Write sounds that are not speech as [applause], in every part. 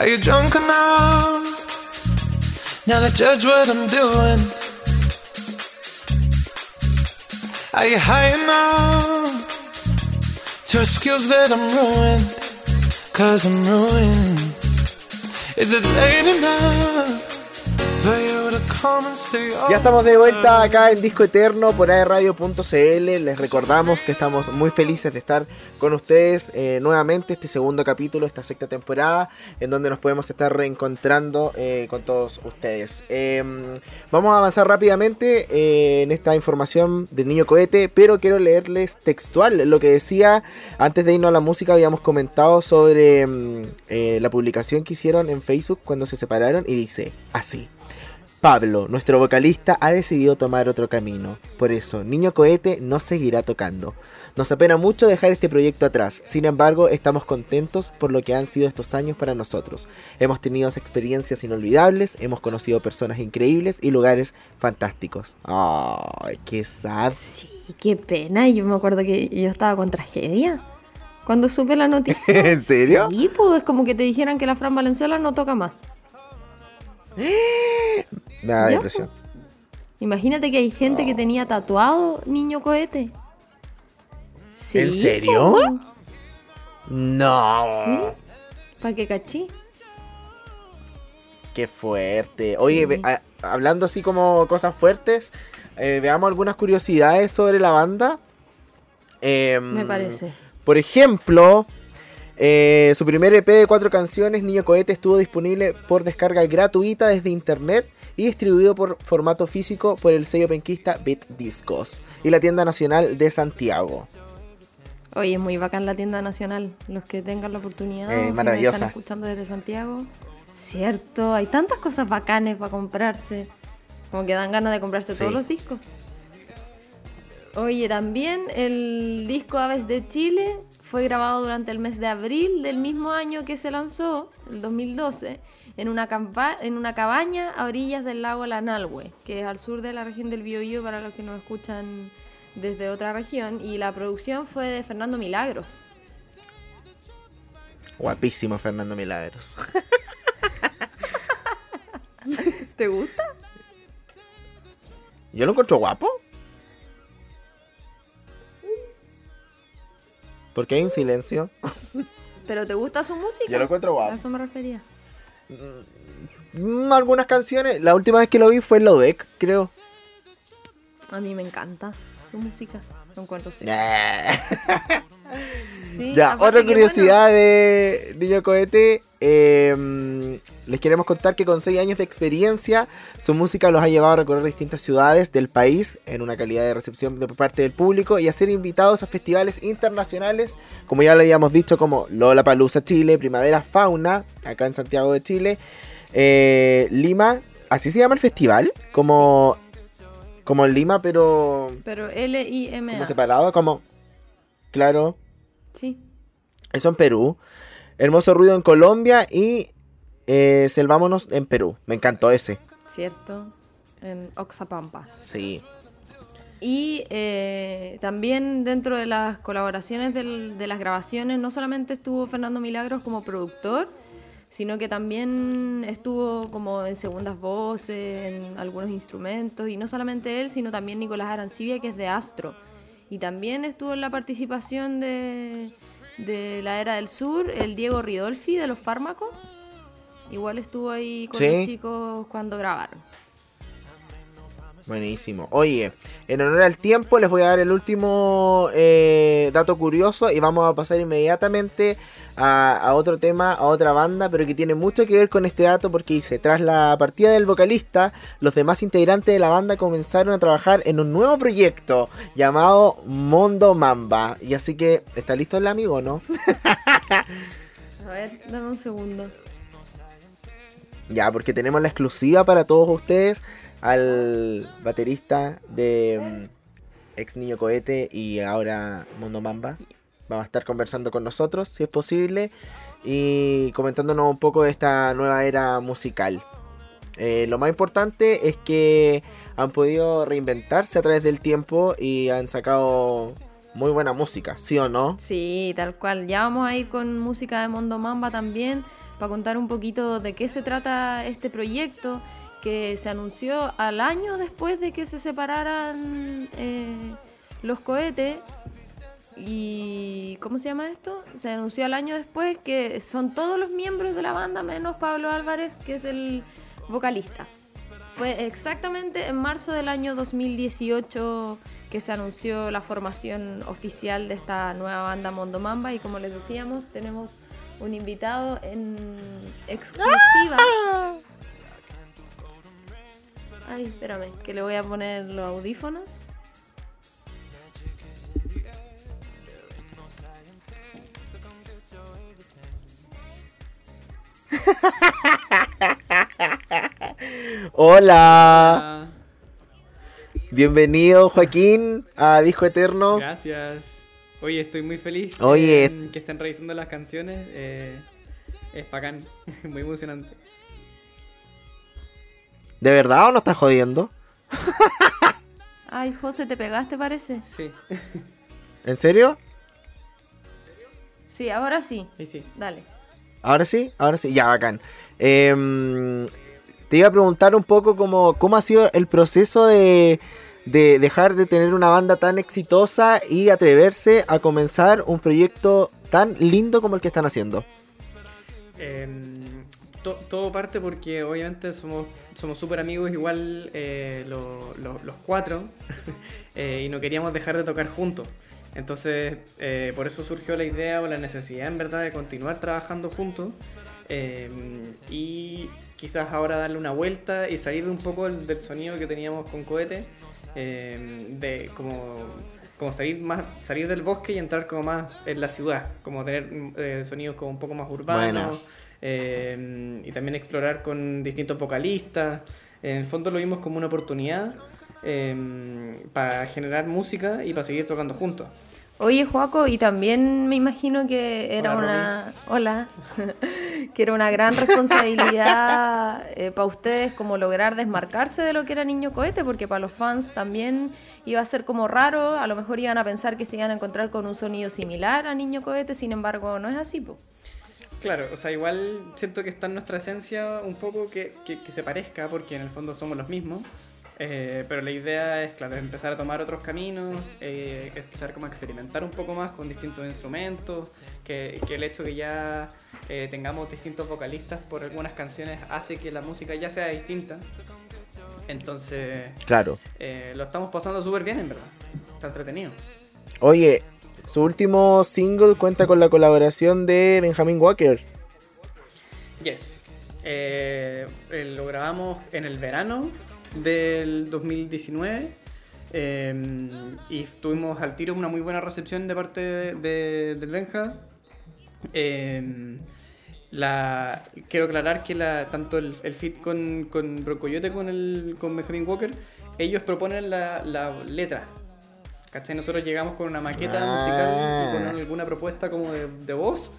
Are you drunk enough now to judge what I'm doing? Are you high enough to excuse that I'm ruined? Cause I'm ruined. Is it late enough? Ya estamos de vuelta acá en Disco Eterno por aerradio.cl. Les recordamos que estamos muy felices de estar con ustedes eh, nuevamente este segundo capítulo, esta sexta temporada, en donde nos podemos estar reencontrando eh, con todos ustedes. Em, vamos a avanzar rápidamente eh, en esta información del niño cohete, pero quiero leerles textual lo que decía antes de irnos a la música. Habíamos comentado sobre em, la publicación que hicieron en Facebook cuando se separaron y dice así. Pablo, nuestro vocalista, ha decidido tomar otro camino. Por eso, Niño Cohete no seguirá tocando. Nos apena mucho dejar este proyecto atrás, sin embargo estamos contentos por lo que han sido estos años para nosotros. Hemos tenido experiencias inolvidables, hemos conocido personas increíbles y lugares fantásticos. ¡Ay, qué sad! Sí, qué pena, yo me acuerdo que yo estaba con tragedia. Cuando supe la noticia. [laughs] ¿En serio? Sí, pues es como que te dijeran que la Fran Valenzuela no toca más. Me da depresión. Imagínate que hay gente que tenía tatuado niño cohete. ¿En serio? No. ¿Sí? ¿Para qué cachí? Qué fuerte. Oye, hablando así como cosas fuertes, eh, veamos algunas curiosidades sobre la banda. Em, Me parece. Por ejemplo, eh, su primer EP de cuatro canciones, Niño Cohete, estuvo disponible por descarga gratuita desde internet y distribuido por formato físico por el sello penquista Beat Discos y la tienda nacional de Santiago. Oye, es muy bacán la tienda nacional. Los que tengan la oportunidad, eh, maravillosa. están escuchando desde Santiago. Cierto, hay tantas cosas bacanes para comprarse. Como que dan ganas de comprarse todos los discos. Oye, también el disco Aves de Chile fue grabado durante el mes de abril del mismo año que se lanzó, el 2012, en una, en una cabaña a orillas del lago Lanalhue, que es al sur de la región del Biobío para los que nos escuchan desde otra región, y la producción fue de Fernando Milagros. Guapísimo Fernando Milagros. [laughs] ¿Te gusta? Yo lo encuentro guapo. Porque hay un silencio. ¿Pero te gusta su música? Yo lo encuentro guapo. A eso me refería. Mm, algunas canciones. La última vez que lo vi fue en Lodec, creo. A mí me encanta su música. Lo encuentro [laughs] sí. ya, otra curiosidad de Niño Cohete. Em, les queremos contar que con 6 años de experiencia, su música los ha llevado a recorrer distintas ciudades del país en una calidad de recepción de parte del público y a ser invitados a festivales internacionales, como ya le habíamos dicho, como Lola Palusa Chile, Primavera Fauna, acá en Santiago de Chile, eh, Lima, así se llama el festival, como, como Lima, pero. Pero L-I-M-A. Como separado, como. Claro. Sí. Eso en Perú. Hermoso ruido en Colombia y eh, Selvámonos en Perú. Me encantó ese. Cierto. En Oxapampa. Sí. Y eh, también dentro de las colaboraciones de las grabaciones, no solamente estuvo Fernando Milagros como productor, sino que también estuvo como en segundas voces, en algunos instrumentos, y no solamente él, sino también Nicolás Arancibia, que es de Astro. Y también estuvo en la participación de, de la Era del Sur, el Diego Ridolfi de los fármacos. Igual estuvo ahí con los chicos cuando grabaron. Buenísimo. Oye, en honor al tiempo les voy a dar el último eh, dato curioso y vamos a pasar inmediatamente a, otro tema, a otra banda, pero que tiene mucho que ver con este dato porque dice, tras la partida del vocalista, los demás integrantes de la banda comenzaron a trabajar en un nuevo proyecto llamado Mondo Mamba. Y así que, ¿está listo el amigo no? [laughs] a ver, dame un segundo. Ya, porque tenemos la exclusiva para todos ustedes al baterista de mm, Ex Niño Cohete y ahora Mondo Mamba va a estar conversando con nosotros, si es posible, y comentándonos un poco de esta nueva era musical. Eh, lo más importante es que han podido reinventarse a través del tiempo y han sacado muy buena música, ¿sí o no? Sí, tal cual. Ya vamos a ir con música de Mondo Mamba también para contar un poquito de qué se trata este proyecto que se anunció al año después de que se separaran eh, los cohetes. ¿Y cómo se llama esto? Se anunció al año después que son todos los miembros de la banda menos Pablo Álvarez, que es el vocalista. Fue exactamente en marzo del año 2018 que se anunció la formación oficial de esta nueva banda Mondo Mamba y como les decíamos tenemos un invitado en exclusiva. Ay, espérame, que le voy a poner los audífonos. [laughs] Hola. Bienvenido Joaquín a Disco Eterno. Gracias. Oye, estoy muy feliz Oye. que estén revisando las canciones. eh, es bacán, [laughs] muy emocionante. ¿De verdad o no estás jodiendo? [laughs] Ay, José, ¿te pegaste parece? Sí, [laughs] ¿En serio? Sí, ahora sí. sí, sí. Dale. Ahora sí, ahora sí, ya bacán. Em, te iba a preguntar un poco cómo, cómo ha sido el proceso de, de dejar de tener una banda tan exitosa y atreverse a comenzar un proyecto tan lindo como el que están haciendo. Em, to- todo parte porque obviamente somos somos súper amigos igual eh, lo- lo- los cuatro [laughs] eh, y no queríamos dejar de tocar juntos. Entonces eh, por eso surgió la idea o la necesidad en verdad de continuar trabajando juntos em, y quizás ahora darle una vuelta y salir un poco del, sonido que teníamos con cohete, em, de como, salir más salir del bosque y entrar como más en la ciudad, como tener eh, sonidos como un poco más urbanos. Eh, y también explorar con distintos vocalistas. En el fondo lo vimos como una oportunidad eh, para generar música y para seguir tocando juntos. Oye, Joaco, y también me imagino que era Hola, una. Hola. [laughs] que era una gran responsabilidad para ustedes como lograr desmarcarse de lo que era Niño Cohete, porque para los fans también iba a ser como raro, a lo mejor iban a pensar que se iban a encontrar con un sonido similar a Niño Cohete, sin embargo, no es así, po. Claro, o sea, igual siento que está en nuestra esencia un poco que, que- que se parezca, porque en el fondo somos los mismos. Eh, pero la idea es, claro, empezar a tomar otros caminos, eh, empezar como a experimentar un poco más con distintos instrumentos, que, que el hecho que ya eh, tengamos distintos vocalistas por algunas canciones hace que la música ya sea distinta. Entonces, Claro. eh, lo estamos pasando súper bien, en verdad. Está entretenido. Oye, su último single cuenta con la colaboración de Benjamin Walker. Yes. Eh, eh, lo grabamos en el verano del 2019 eh, y tuvimos al tiro una muy buena recepción de parte de, Benja. La, quiero aclarar que la, tanto el, el fit con, con Broncoyote con, el, con Benjamin Walker, ellos proponen la, la letra. ¿Cachai? Nosotros llegamos con una maqueta Ah. musical y con alguna propuesta como de, de voz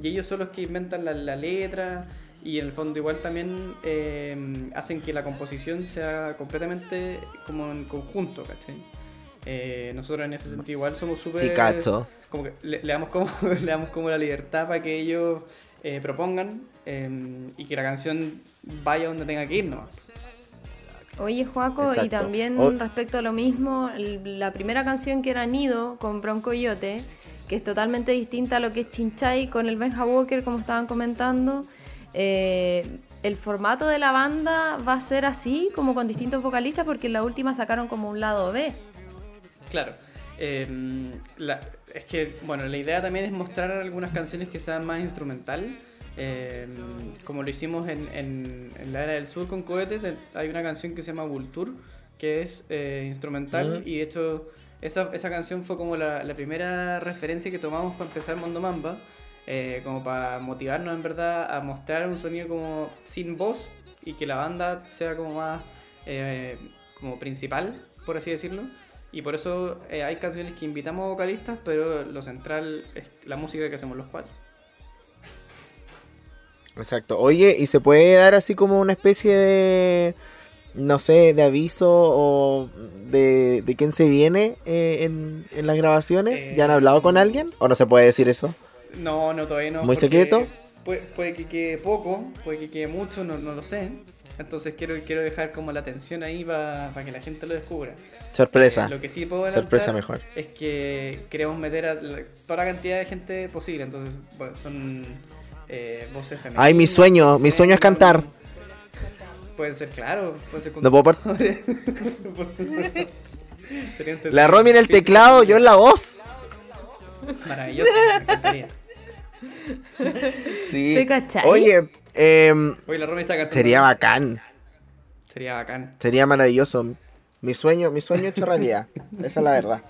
y ellos son los que inventan la, la letra y en el fondo igual también eh, hacen que la composición sea completamente como en conjunto, ¿cachai? Eh, nosotros en ese sentido igual somos súper... Sí, cacho. Como que le, le damos como, [laughs] le damos como la libertad para que ellos eh, propongan y que la canción vaya donde tenga que ir nomás. Oye, Joaco, y también O- respecto a lo mismo, la primera canción que era Nido con Bronco Yote, que es totalmente distinta a lo que es Chinchay con el Benja Walker, como estaban comentando. eh, el formato de la banda va a ser así, como con distintos vocalistas, porque en la última sacaron como un lado B. Claro. eh, la- es que, bueno, la idea también es mostrar algunas canciones que sean más instrumental. Eh, como lo hicimos en, en- en la era del sur con cohetes, hay una canción que se llama Vulture, que es eh, instrumental Mm. y de hecho esa, esa canción fue como la, la primera referencia que tomamos para empezar Mondo Mamba, eh, como para motivarnos en verdad a mostrar un sonido como sin voz y que la banda sea como más eh, como principal, por así decirlo. Y por eso hay canciones que invitamos a vocalistas, pero lo central es la música que hacemos los cuatro. Exacto. Oye, ¿y se puede dar así como una especie de, no sé, de aviso o de, de quién se viene eh, en, en las grabaciones? ¿Ya han hablado con alguien? ¿O no se puede decir eso? No, no, todavía no. ¿Muy secreto? Puede, puede que quede poco, puede que quede mucho, no, no lo sé. Entonces quiero, quiero dejar como la atención ahí para que la gente lo descubra. Sorpresa. Eh, lo que sí puedo Sorpresa mejor. es que queremos meter a la- toda la cantidad de gente posible. Entonces, bueno, son eh, voces femeninas. Ay, mi sueño, mi sueño es cantar. Puede ser, claro. Puede ser No puedo [laughs] par- Sería La Romy en el teclado, yo en la voz. Maravilloso, me encantaría. Sí. Oye, em, Oye, la Romy está cantando. sería bacán. Sería bacán. Sería maravilloso. Mi sueño, mi sueño hecho realidad. Esa es la verdad.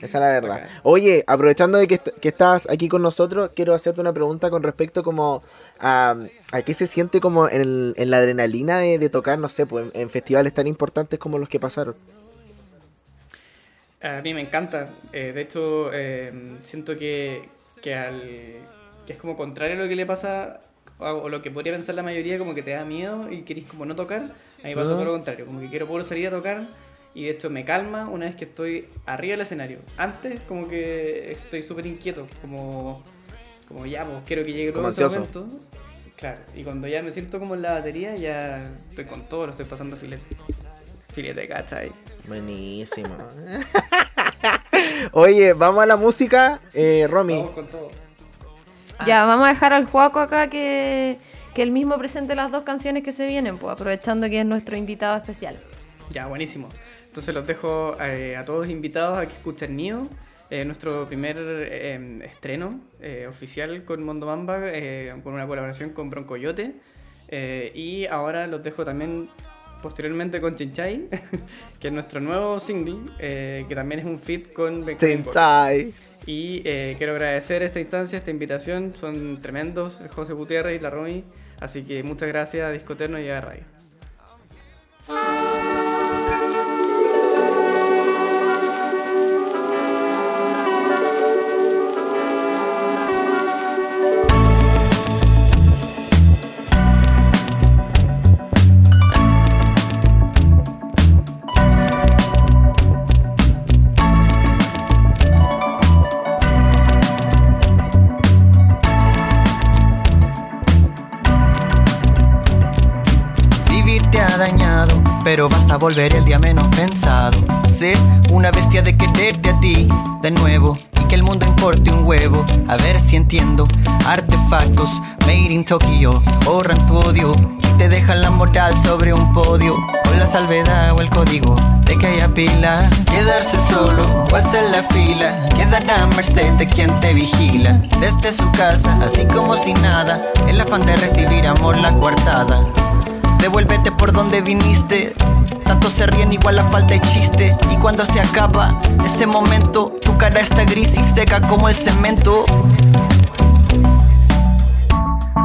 Esa es la verdad. Oye, aprovechando de que, est- que estás aquí con nosotros, quiero hacerte una pregunta con respecto como a, a qué se siente como en, el- en la adrenalina de, de tocar, no sé, pues en, en festivales tan importantes como los que pasaron. A mí me encanta. Eh, de hecho, eh, siento que, que, al, que es como contrario a lo que le pasa o, lo que podría pensar la mayoría, como que te da miedo y querés como no tocar. A mí pasa Ah. todo lo contrario, como que quiero poder salir a tocar y de hecho me calma una vez que estoy arriba del escenario. Antes como que estoy súper inquieto, como, como ya, pues quiero que llegue todo Como ese ansioso. momento. Claro, y cuando ya me siento como en la batería, ya estoy con todo, lo estoy pasando filete. Filete, ¿cachai? Buenísimo. [laughs] Oye, vamos a la música. Eh, Romy, Vamos con todo. Ya, vamos a dejar al Juaco acá que, que él mismo presente las dos canciones que se vienen, pues aprovechando que es nuestro invitado especial. Ya, buenísimo. Entonces los dejo eh, a todos invitados a que escuchen Nido, eh, nuestro primer eh, estreno eh, oficial con Mondo Mamba, con una colaboración con Broncoyote. Y ahora los dejo también posteriormente con Chinchay, [laughs] que es nuestro nuevo single, que también es un feat con. Sentai. Y quiero agradecer esta instancia, esta invitación, son tremendos, José Gutiérrez y la Romy. Así que muchas gracias a Discoterno y a Radio. Pero vas a volver el día menos pensado. Ser una bestia de quererte a ti de nuevo y que el mundo importe un huevo. A ver si entiendo. Artefactos made in Tokyo ahorran tu odio y te dejan la moral sobre un podio. Con la salvedad o el código de que haya pila. Quedarse solo o hacer la fila. Quedar a merced de quien te vigila. Desde su casa, así como si nada. El afán de recibir amor la coartada. Devuélvete por donde viniste. Tanto se ríen igual la falta de chiste. Y cuando se acaba ese momento, tu cara está gris y seca como el cemento.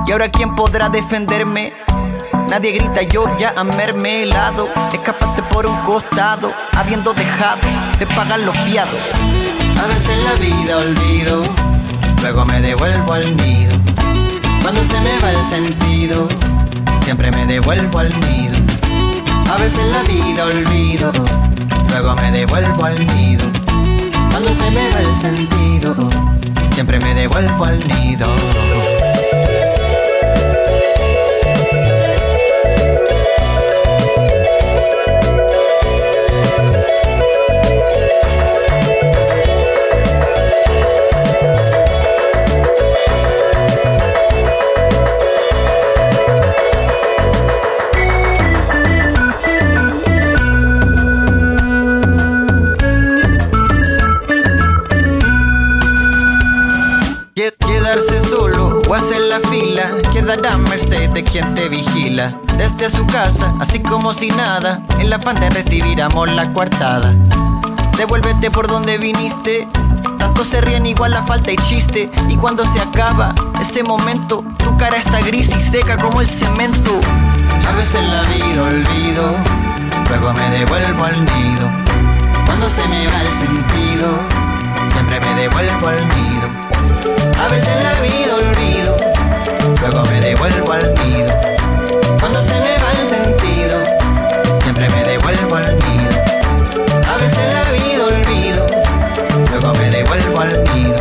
Y ahora quién podrá defenderme. Nadie grita yo ya a mermelado. Escapaste por un costado, habiendo dejado de pagar los fiados. A veces la vida olvido, luego me devuelvo al nido. Cuando se me va el sentido, siempre me devuelvo al nido. A veces la vida olvido, luego me devuelvo al nido. Cuando se me va el sentido, siempre me devuelvo al nido. Como si nada, en la afán de recibir amor la coartada. Devuélvete por donde viniste, tanto se ríen igual la falta y chiste. Y cuando se acaba ese momento, tu cara está gris y seca como el cemento. A veces la vida olvido, luego me devuelvo al nido. Cuando se me va el sentido, siempre me devuelvo al nido. A veces la vida olvido, luego me devuelvo al nido. Cuando se me devuelvo al nido. A veces la vida olvido, luego me devuelvo al nido.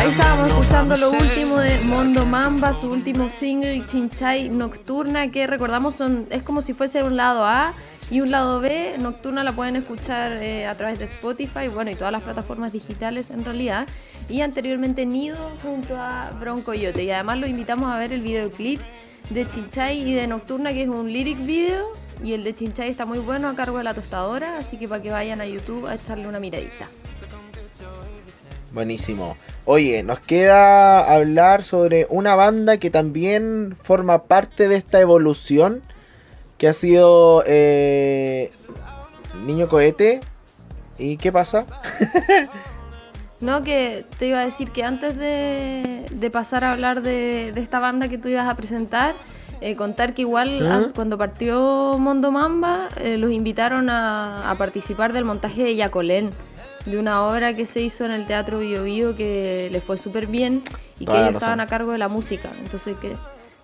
Ahí estábamos escuchando lo último de Mondo Mamba, su último single, Chinchai Nocturna, que recordamos son, es como si fuese un lado A y un lado B. Nocturna la pueden escuchar eh, a través de Spotify, bueno, y todas las plataformas digitales en realidad. Y anteriormente Nido junto a Broncoyote. Y además lo invitamos a ver el videoclip de Chinchai y de Nocturna, que es un lyric video. Y el de Chinchai está muy bueno a cargo de la tostadora, así que para que vayan a YouTube a echarle una miradita. Buenísimo. Oye, nos queda hablar sobre una banda que también forma parte de esta evolución, que ha sido eh, Niño Cohete. ¿Y qué pasa? [laughs] No, que te iba a decir que antes de, de pasar a hablar de, de esta banda que tú ibas a presentar, eh, contar que igual ah, cuando partió Mondo Mamba, eh, los invitaron a, a participar del montaje de Yacolén, de una obra que se hizo en el Teatro Bio Bio que le fue súper bien y que Toda la ellos estaban a cargo de la música. Entonces que,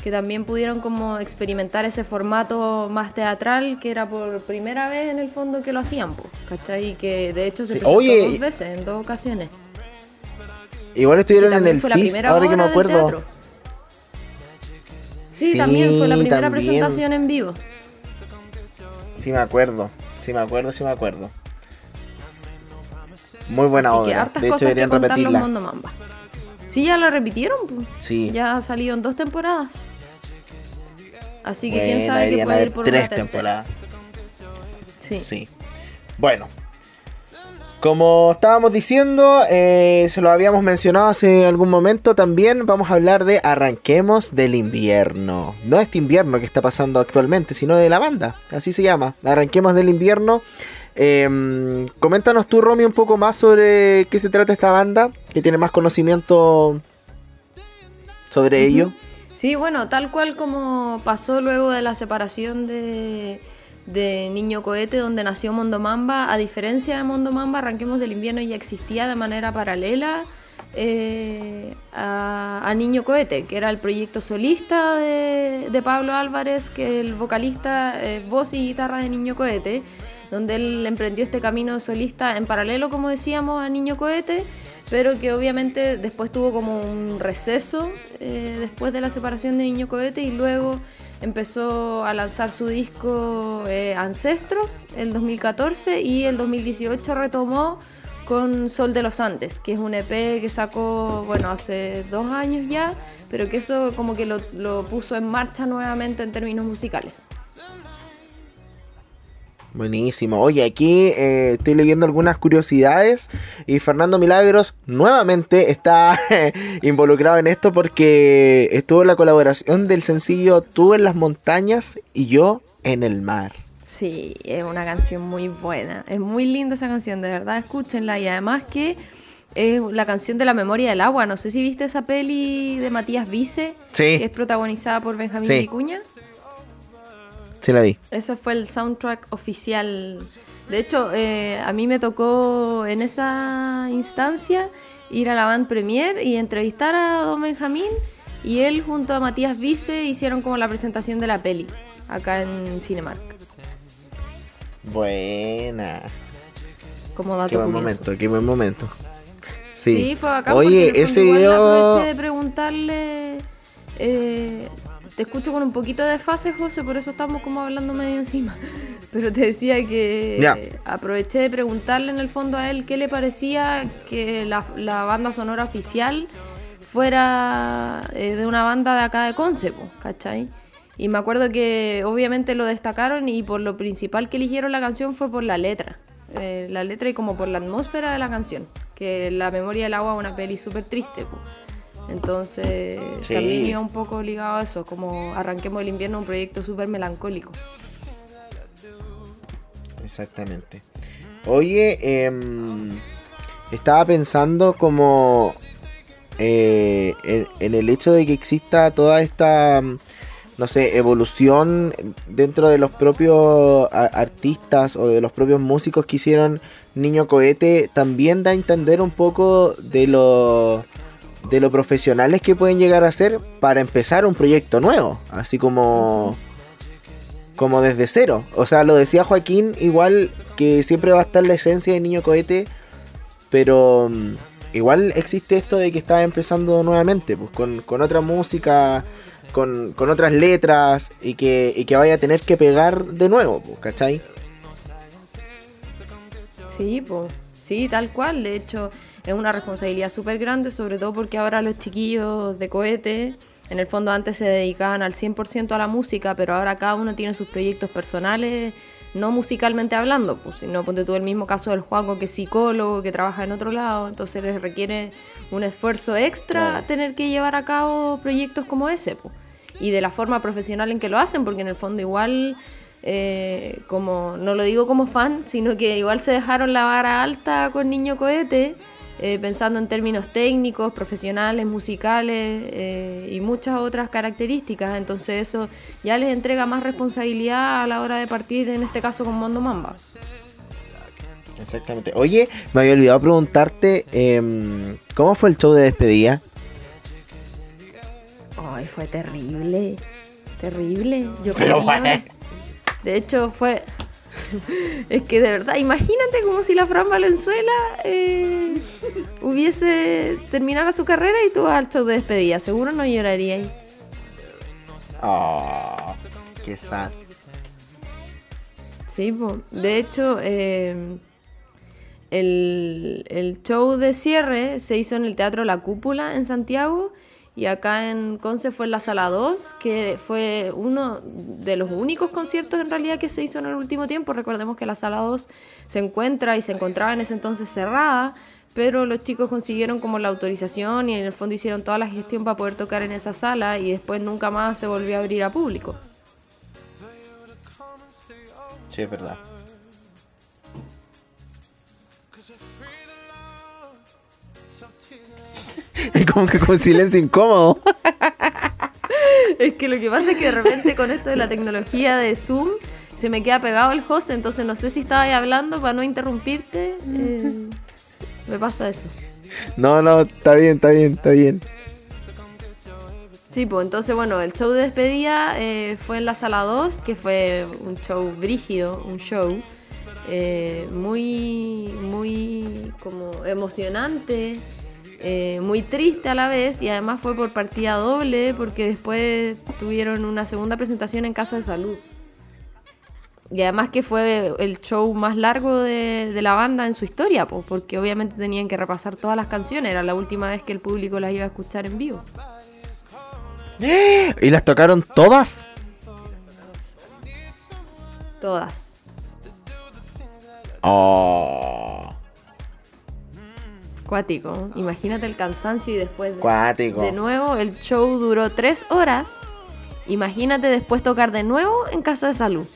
que también pudieron como experimentar ese formato más teatral que era por primera vez en el fondo que lo hacían, pues, ¿cachai? Y que de hecho se Sí. presentó Oye, dos veces, en dos ocasiones. Igual estuvieron en el FIS, ahora que me acuerdo. Sí, Sí, también fue la primera también. presentación en vivo. Sí me acuerdo, sí me acuerdo, sí me acuerdo. Muy buena Así que obra. hartas De hecho que deberían los repetirla. Mamba. Sí, ya la repitieron, pues. Sí. Ya ha salido en dos temporadas. Así que quién Buena, sabe que puede ir por tres una temporadas. Sí. Sí. Bueno. Como estábamos diciendo, eh, se lo habíamos mencionado hace algún momento, también vamos a hablar de Arranquemos del invierno. No este invierno que está pasando actualmente, sino de la banda, así se llama, Arranquemos del invierno. Eh, coméntanos tú, Romy, un poco más sobre qué se trata esta banda, que tiene más conocimiento sobre ello. Sí, bueno, tal cual como pasó luego de la separación de, de Niño Cohete, donde nació Mondo Mamba, a diferencia de Mondo Mamba, Arranquemos del Invierno ya existía de manera paralela eh, a, a Niño Cohete, que era el proyecto solista de, de Pablo Álvarez, que el vocalista, eh, voz y guitarra de Niño Cohete, donde él emprendió este camino solista en paralelo, como decíamos, a Niño Cohete, pero que obviamente después tuvo como un receso eh, después de la separación de Niño Cohete y luego empezó a lanzar su disco eh, Ancestros el 2014 y el 2018 retomó con Sol de los Andes, que es un EP que sacó, bueno, hace dos años ya, pero que eso como que lo, lo puso en marcha nuevamente en términos musicales. Buenísimo. Oye, aquí eh, estoy leyendo algunas curiosidades y Fernando Milagros nuevamente está [laughs] involucrado en esto porque estuvo en la colaboración del sencillo Tú en las montañas y yo en el mar. Sí, es una canción muy buena. Es muy linda esa canción, de verdad, escúchenla. Y además que es la canción de la memoria del agua. No sé si viste esa peli de Matías Vice, Sí. que es protagonizada por Benjamín Sí. Vicuña. Sí la vi. Ese fue el soundtrack oficial. De hecho, eh, a mí me tocó en esa instancia ir a la band premier y entrevistar a don Benjamín. Y él junto a Matías Vice hicieron como la presentación de la peli acá en Cinemark. Buena. Como dato Qué buen curioso. momento, qué buen momento. Sí, Sí. fue bacán. Oye, ese video- aproveché de preguntarle. eh, te escucho con un poquito de fase, José, por eso estamos como hablando medio encima. Pero te decía que aproveché de preguntarle en el fondo a él qué le parecía que la, la banda sonora oficial fuera eh, de una banda de acá de Conce, po, ¿cachai? Y me acuerdo que obviamente lo destacaron y por lo principal que eligieron la canción fue por la letra. Eh, la letra y como por la atmósfera de la canción. Que La memoria del agua es una peli súper triste. po. Entonces Sí. también iba un poco ligado a eso, como Arranquemos el invierno, un proyecto súper melancólico. Exactamente. Oye, em, estaba pensando como eh, en, en el hecho de que exista toda esta, no sé, evolución dentro de los propios artistas o de los propios músicos que hicieron Niño Cohete, también da a entender un poco de lo, de lo profesionales que pueden llegar a ser para empezar un proyecto nuevo, así como como desde cero. O sea, lo decía Joaquín, igual que siempre va a estar la esencia de Niño Cohete, pero mm, igual existe esto de que está empezando nuevamente, pues con, con otra música, con, con otras letras y que, y que vaya a tener que pegar de nuevo, pues, ¿cachai? Sí, pues, sí, tal cual. De hecho, es una responsabilidad súper grande, sobre todo porque ahora los chiquillos de cohete, en el fondo antes se dedicaban al 100% a la música, pero ahora cada uno tiene sus proyectos personales, no musicalmente hablando, pues, sino ponte tú el mismo caso del Juaco, que es psicólogo, que trabaja en otro lado, entonces les requiere un esfuerzo extra Claro. tener que llevar a cabo proyectos como ese, pues. Y de la forma profesional en que lo hacen, porque en el fondo igual eh, como no lo digo como fan, sino que igual se dejaron la vara alta con Niño Cohete, eh, pensando en términos técnicos, profesionales, musicales eh, y muchas otras características. Entonces eso ya les entrega más responsabilidad a la hora de partir, en este caso con Mondo Mamba. Exactamente. Oye, me había olvidado preguntarte, em, ¿cómo fue el show de despedida? Ay, fue terrible, terrible. Yo Pero bueno. De hecho fue... [laughs] Es que de verdad, imagínate como si la Fran Valenzuela eh, hubiese terminado su carrera y tú al show de despedida. Seguro no lloraría ahí. Oh, qué sad. Sí, po. de hecho, eh, el, el show de cierre se hizo en el Teatro La Cúpula en Santiago y acá en Conce fue en la Sala 2, que fue uno de los únicos conciertos en realidad que se hizo en el último tiempo. Recordemos que la Sala 2 se encuentra y se encontraba en ese entonces cerrada, pero los chicos consiguieron como la autorización y en el fondo hicieron toda la gestión para poder tocar en esa sala y después nunca más se volvió a abrir a público. Sí, es verdad. [laughs] Es como que con silencio incómodo. Es que lo que pasa es que de repente con esto de la tecnología de Zoom se me queda pegado el host, entonces no sé si estaba ahí hablando para no interrumpirte. eh, me pasa eso. No, no, está bien, está bien, está bien. Sí, pues entonces bueno, el show de despedida eh, fue en la sala 2, que fue un show brígido, un show eh, muy, muy como emocionante, eh, muy triste a la vez y además fue por partida doble porque después tuvieron una segunda presentación en Casa de Salud. Y además que fue el show más largo de, de la banda en su historia, pues, porque obviamente tenían que repasar todas las canciones, era la última vez que el público las iba a escuchar en vivo. [gasps] ¿Y las tocaron todas? Todas. Oh, Cuático. Imagínate el cansancio y después de, cuático. de nuevo el show duró tres horas. Imagínate después tocar de nuevo en casa de salud.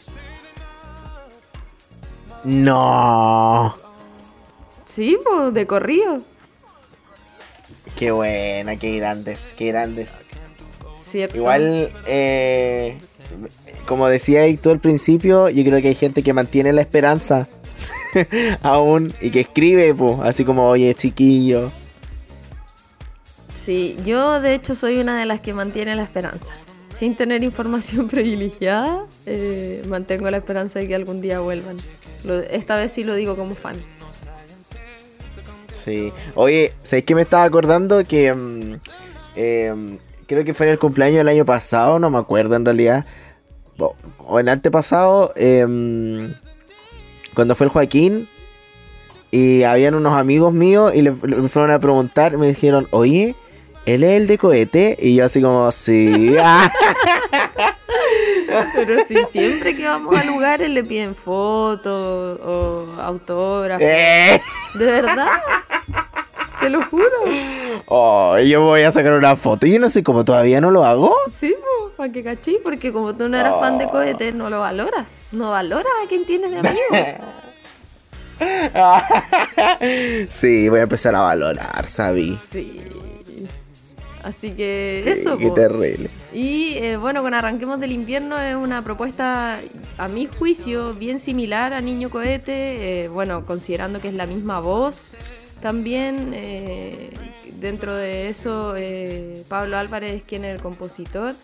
No. Sí, pues de corrido. Qué buena, qué grandes, qué grandes. Cierto. Igual, eh, como decía tú al principio, yo creo que hay gente que mantiene la esperanza [laughs] aún y que escribe, pues, así como, oye, chiquillo. Sí, yo de hecho soy una de las que mantiene la esperanza. Sin tener información [laughs] privilegiada, eh, mantengo la esperanza de que algún día vuelvan. Lo- esta vez sí lo digo como fan. Sí. Oye, ¿sabes qué me estaba acordando? Que mm, em, creo que fue en el cumpleaños del año pasado, no me acuerdo en realidad. O, en antepasado, em, cuando fue el Joaquín. Y habían unos amigos míos y le, fueron a preguntar, me dijeron, oye, ¿él es el de cohete? Y yo así como, sí. [laughs] Pero sí, [laughs] siempre que vamos a lugares le piden fotos o autógrafos. Eh. ¿De verdad? Te lo juro. Oh, yo voy a sacar una foto. Yo no sé cómo todavía no lo hago. Sí, para que cachí, porque como tú no eras fan de cohetes, no lo valoras. No valoras a quien tienes de amigo. [laughs] sí, voy a empezar a valorar, Sabi. Sí. Así que Sí, eso. Qué po. terrible. Y eh, bueno, con Arranquemos del Invierno es una propuesta, a mi juicio, bien similar a Niño Cohete. eh, bueno, considerando que es la misma voz. También eh, dentro de eso, eh, Pablo Álvarez quien es el compositor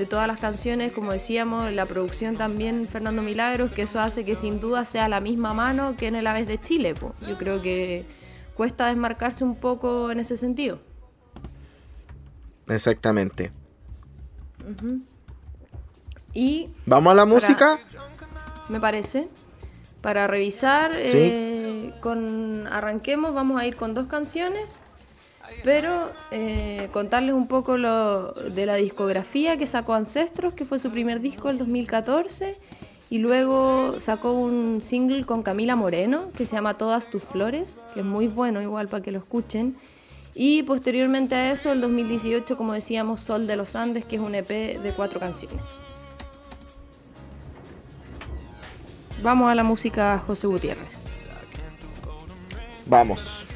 de todas las canciones. Como decíamos, la producción también Fernando Milagros, que eso hace que sin duda sea la misma mano que en el Aves de Chile. po. Yo creo que cuesta desmarcarse un poco en ese sentido. Exactamente. Y ¿Vamos a la música? me parece, para revisar eh, con Arranquemos vamos a ir con dos canciones, pero eh, contarles un poco lo, de la discografía que sacó Ancestros, que fue su primer disco del 2014, y luego sacó un single con Camila Moreno, que se llama Todas tus flores, que es muy bueno igual para que lo escuchen. Y posteriormente a eso, el 2018, como decíamos, Sol de los Andes, que es un EP de cuatro canciones. Vamos a la música José Gutiérrez. Vamos.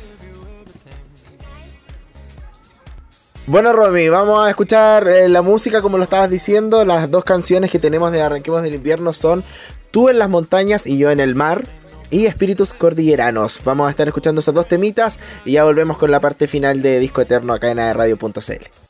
Bueno, Romy, vamos a escuchar eh, la música como lo estabas diciendo. Las dos canciones que tenemos de Arranquemos del Invierno son Tú en las montañas y yo en el mar. Y Espíritus Cordilleranos. Vamos a estar escuchando esos dos temitas y ya volvemos con la parte final de Disco Eterno acá en Radio.cl.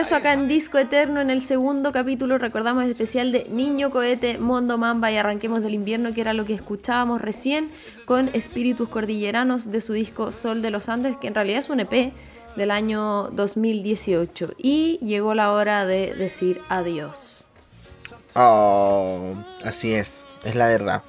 regreso acá en Disco Eterno en el segundo capítulo, recordamos el especial de Niño Cohete, Mondo Mamba y Arranquemos del Invierno, que era lo que escuchábamos recién con Espíritus Cordilleranos de su disco Sol de los Andes, que en realidad es un EP del año 2018. Y llegó la hora de decir adiós. Oh, así es, es la verdad.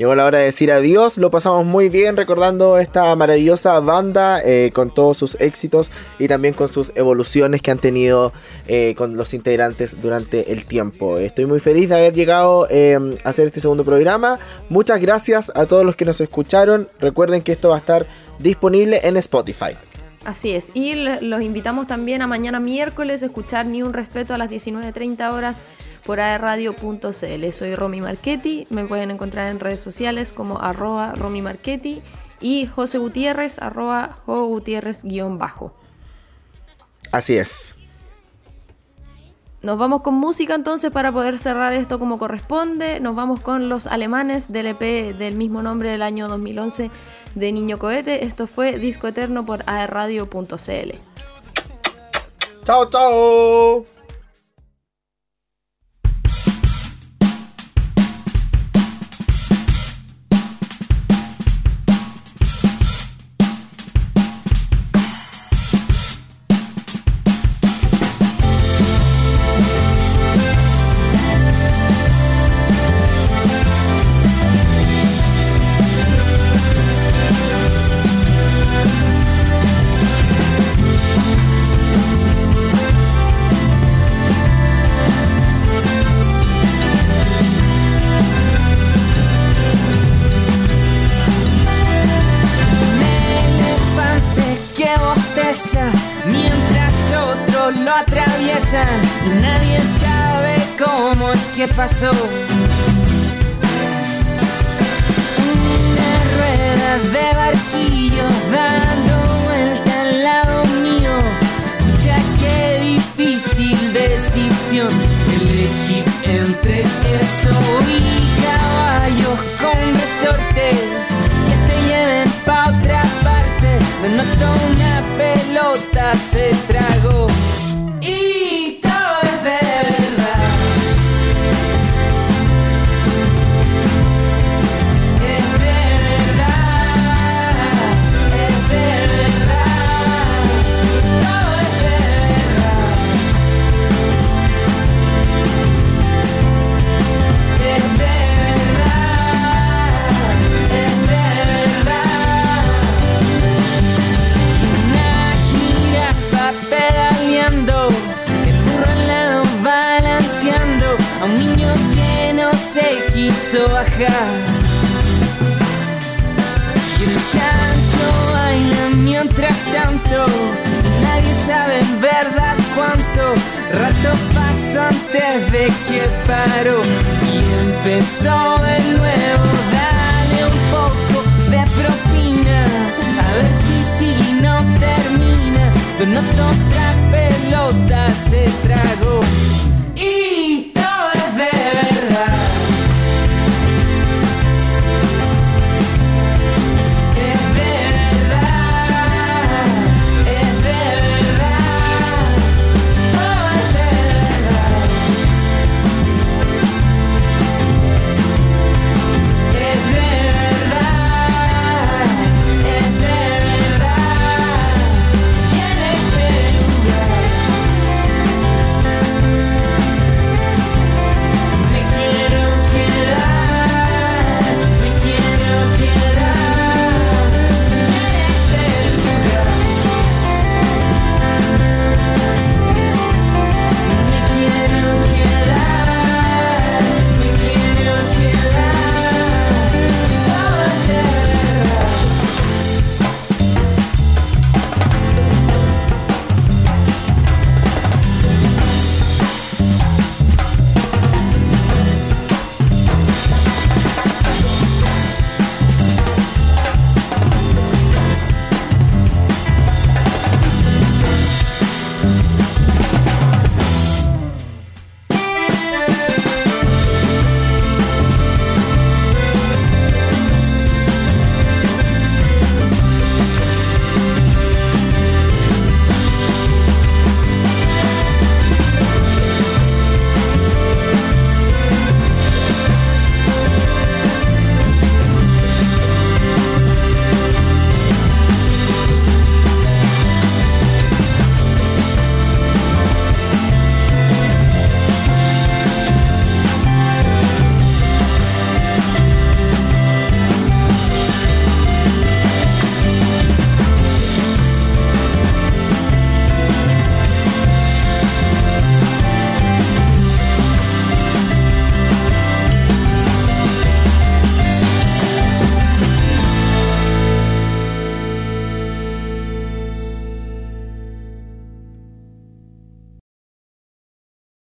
Llegó la hora de decir adiós, lo pasamos muy bien recordando esta maravillosa banda eh, con todos sus éxitos y también con sus evoluciones que han tenido eh, con los integrantes durante el tiempo. Estoy muy feliz de haber llegado eh, a hacer este segundo programa. Muchas gracias a todos los que nos escucharon. Recuerden que esto va a estar disponible en Spotify. Así es, y los invitamos también a mañana miércoles a escuchar Ni un Respeto a las 19.30 horas por aerradio.cl. Soy Romy Marchetti, me pueden encontrar en redes sociales como arroba Romy Marchetti y José Gutiérrez, arroba Jo Gutiérrez guion bajo. Así es. Nos vamos con música entonces para poder cerrar esto como corresponde. Nos vamos con los alemanes del EP del mismo nombre del año 2011 de Niño Cohete. Esto fue Disco Eterno por aerradio.cl. Chao, chao. Que pasó. Una rueda de barquillo dando vuelta al lado mío. Ya qué difícil decisión elegir entre eso y caballos con resortes que te lleven pa' otra parte. Me noto una pelota se tragó el burro lado balanceando a un niño que no se quiso bajar. Y el chancho baila mientras tanto, nadie sabe en verdad cuánto rato pasó antes de que paró y empezó de nuevo. Dale un poco de propina, a ver si si no termina. Pero no você tragou.